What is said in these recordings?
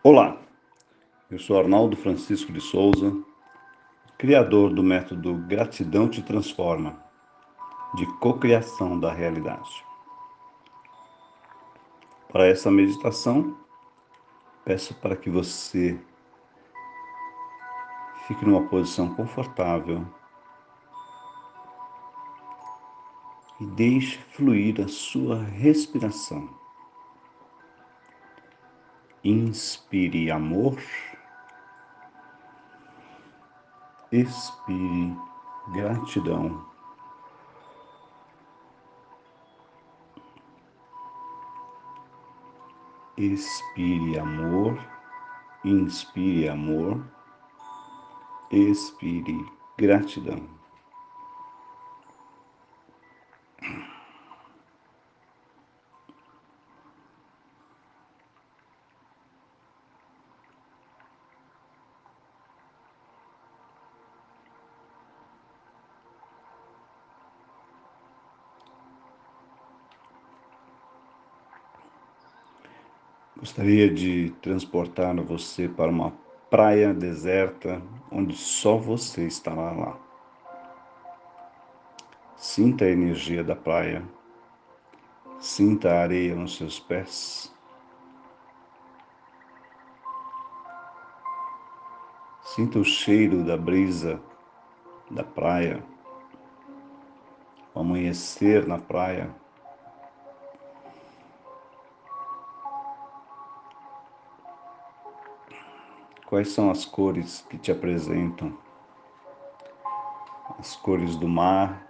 Olá, eu sou Arnaldo Francisco de Souza, criador do método Gratidão Te Transforma, de cocriação da realidade. Para essa meditação, peço para que você fique numa posição confortável e deixe fluir a sua respiração. Inspire amor, expire gratidão. Expire amor, inspire amor, expire gratidão. Gostaria de transportar você para uma praia deserta onde só você estará lá. Sinta a energia da praia, sinta a areia nos seus pés. Sinta o cheiro da brisa da praia, o amanhecer na praia. Quais são as cores que te apresentam? As cores do mar,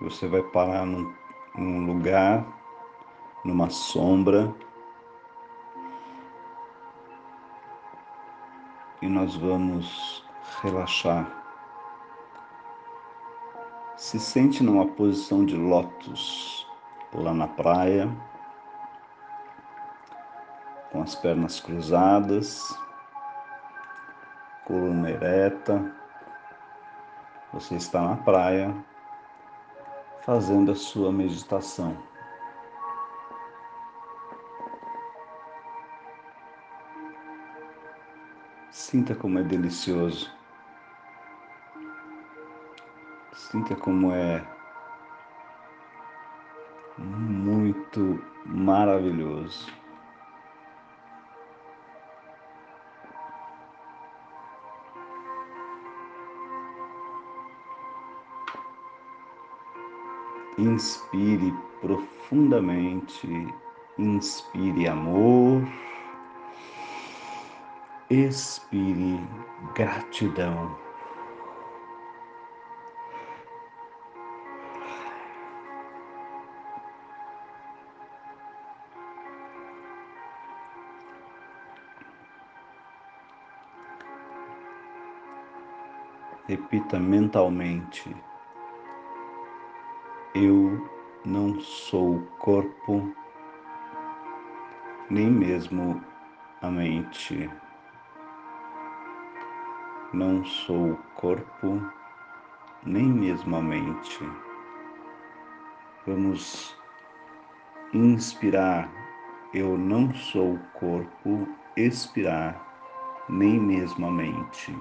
Você vai parar num, num lugar, numa sombra, e nós vamos relaxar. Se sente numa posição de lótus lá na praia, com as pernas cruzadas, coluna ereta. Você está na praia, fazendo a sua meditação. Sinta como é delicioso. Sinta como é muito maravilhoso. Inspire profundamente, inspire amor, expire gratidão. Repita mentalmente eu não sou corpo, nem mesmo a mente. Não sou corpo, nem mesmo a mente. Vamos inspirar. Eu não sou corpo, expirar, nem mesmo a mente.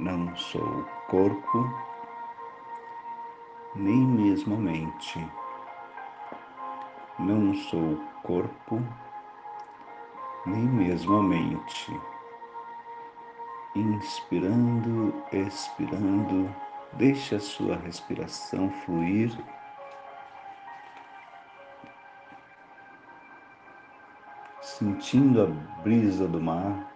Não sou corpo, nem mesmo mente. Não sou o corpo, nem mesmo mente. Inspirando, expirando, deixe a sua respiração fluir. Sentindo a brisa do mar.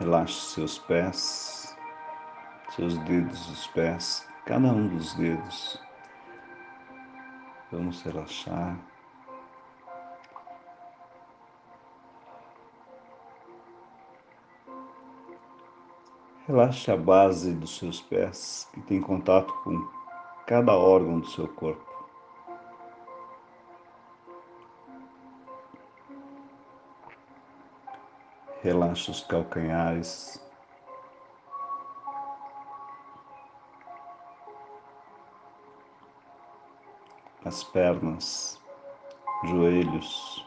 Relaxe seus pés, seus dedos dos pés, cada um dos dedos. Vamos relaxar. Relaxe a base dos seus pés, que tem contato com cada órgão do seu corpo. Relaxe os calcanhares. As pernas, joelhos,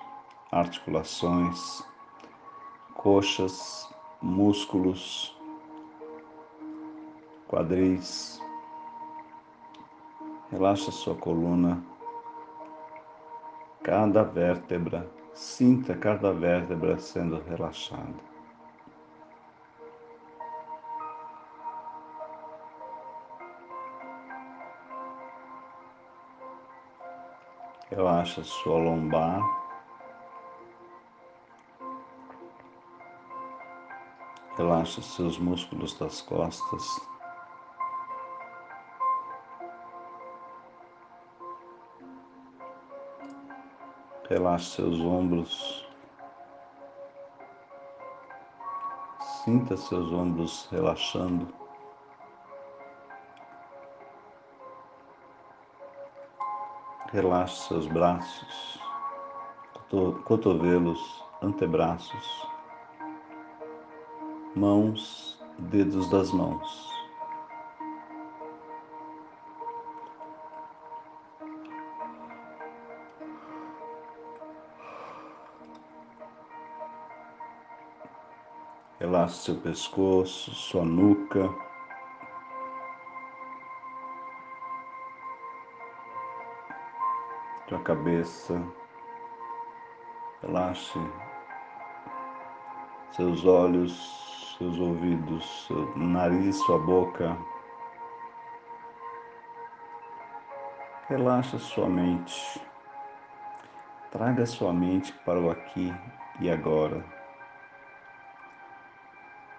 articulações, coxas, músculos, quadris. Relaxa sua coluna, cada vértebra, sinta cada vértebra sendo relaxada. Relaxa sua lombar. Relaxa seus músculos das costas. Relaxe seus ombros. Sinta seus ombros relaxando. Relaxe seus braços, cotovelos, antebraços, mãos, dedos das mãos. Relaxe seu pescoço, sua nuca. Sua cabeça. Relaxe seus olhos, seus ouvidos, seu nariz, sua boca. Relaxa sua mente. Traga sua mente para o aqui e agora.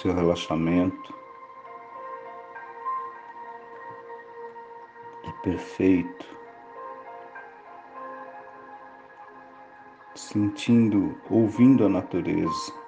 Seu relaxamento é perfeito, sentindo, ouvindo a natureza.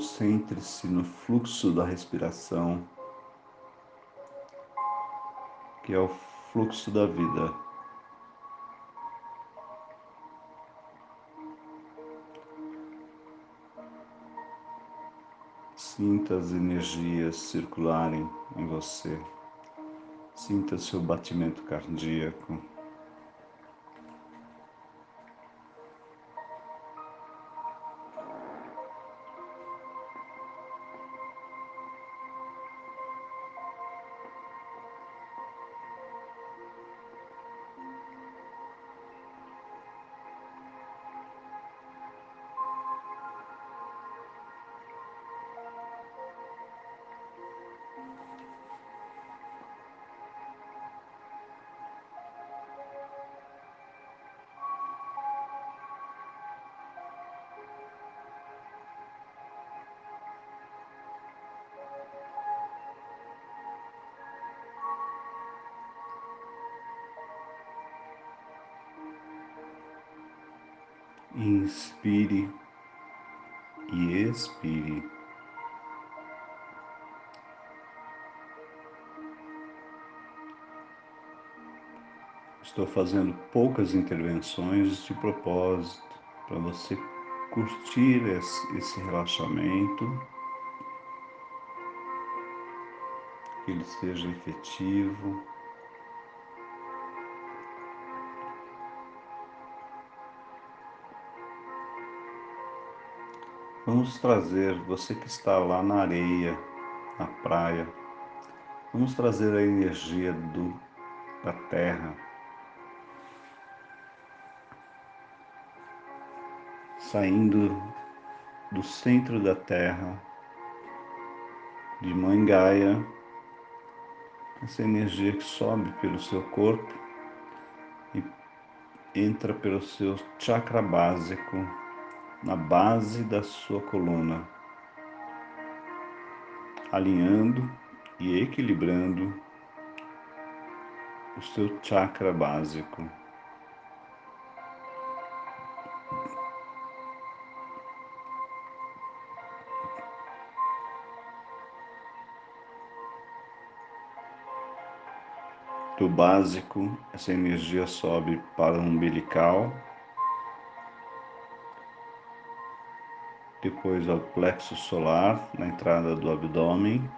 Concentre-se no fluxo da respiração, que é o fluxo da vida. Sinta as energias circularem em você. Sinta seu batimento cardíaco. Inspire e expire. Estou fazendo poucas intervenções de propósito para você curtir esse relaxamento, que ele seja efetivo. Vamos trazer você que está lá na areia, na praia, vamos trazer a energia do, da terra. Saindo do centro da Terra, de Mãe Gaia, essa energia que sobe pelo seu corpo e entra pelo seu chakra básico, na base da sua coluna, alinhando e equilibrando o seu chakra básico. do básico, essa energia sobe para o umbilical, depois ao plexo solar, na entrada do abdômen,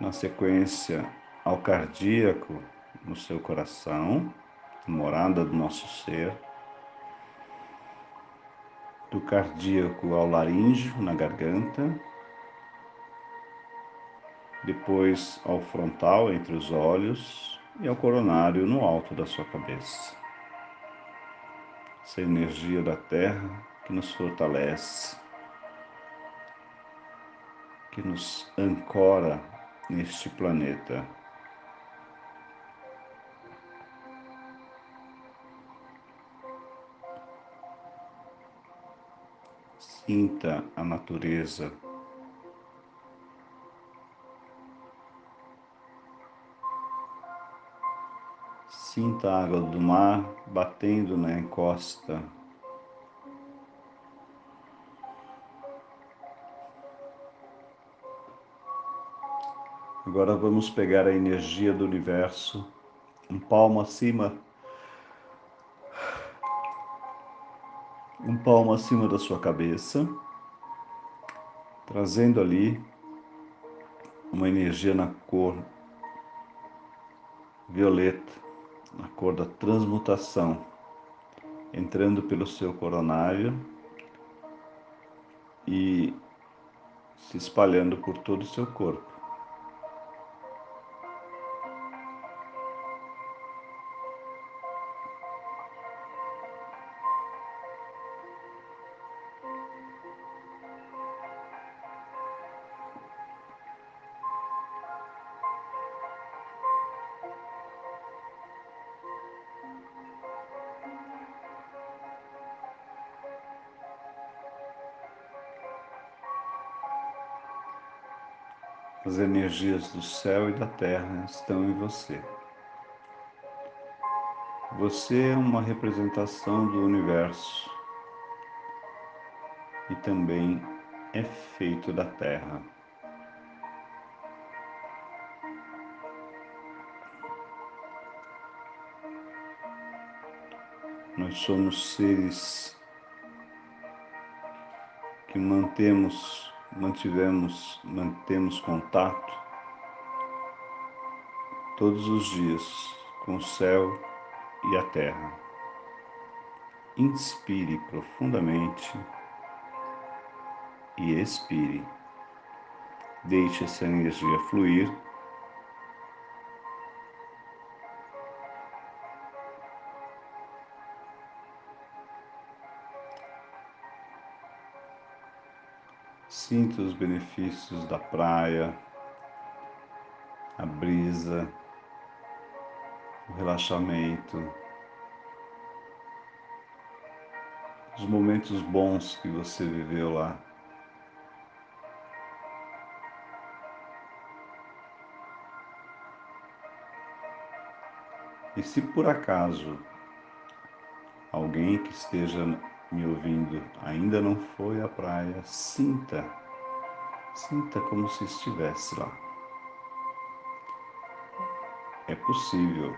na sequência ao cardíaco, no seu coração, morada do nosso ser, do cardíaco ao laríngeo, na garganta, depois ao frontal entre os olhos e ao coronário no alto da sua cabeça. Essa energia da Terra que nos fortalece, que nos ancora neste planeta. Sinta a natureza Sinta a água do mar batendo na encosta. Agora vamos pegar a energia do universo, um palmo acima, um palmo acima da sua cabeça, trazendo ali uma energia na cor violeta na cor da transmutação, entrando pelo seu coronário e se espalhando por todo o seu corpo. As energias do céu e da terra estão em você. Você é uma representação do universo e também é feito da terra. Nós somos seres que mantemos mantivemos, mantemos contato todos os dias com o céu e a terra. Inspire profundamente e expire. Deixe essa energia fluir. Sinta os benefícios da praia, a brisa, o relaxamento, os momentos bons que você viveu lá. E se por acaso alguém que esteja me ouvindo ainda não foi à praia, sinta, sinta como se estivesse lá. É possível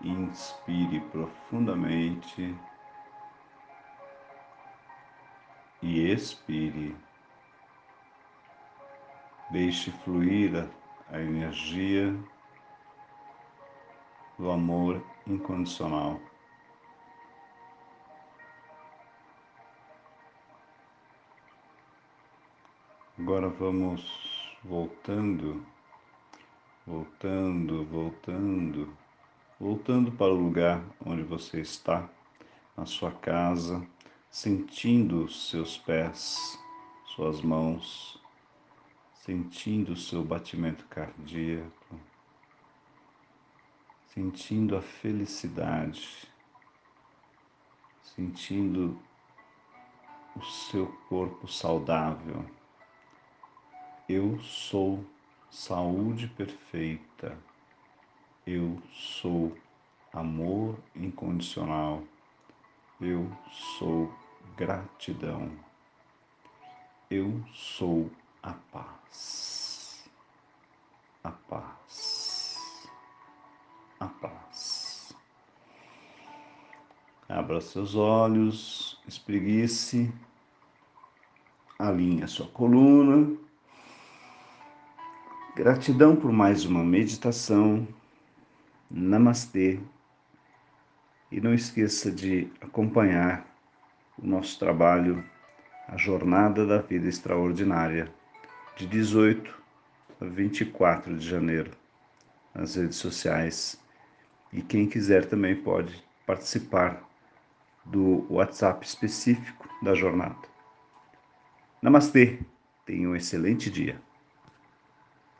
Inspire profundamente expire. Deixe fluir a energia do amor incondicional. Agora vamos voltando, voltando, voltando voltando para o lugar onde você está, na sua casa, sentindo seus pés, suas mãos, sentindo seu batimento cardíaco, sentindo a felicidade, sentindo o seu corpo saudável. Eu sou saúde perfeita. Eu sou amor incondicional. Eu sou gratidão. Eu sou a paz. A paz. A paz. Abra seus olhos, espreguice, alinhe a sua coluna. Gratidão por mais uma meditação Namastê. E não esqueça de acompanhar o nosso trabalho, a Jornada da Vida Extraordinária, de 18 a 24 de janeiro, nas redes sociais. E quem quiser também pode participar do WhatsApp específico da jornada. Namastê, tenha um excelente dia.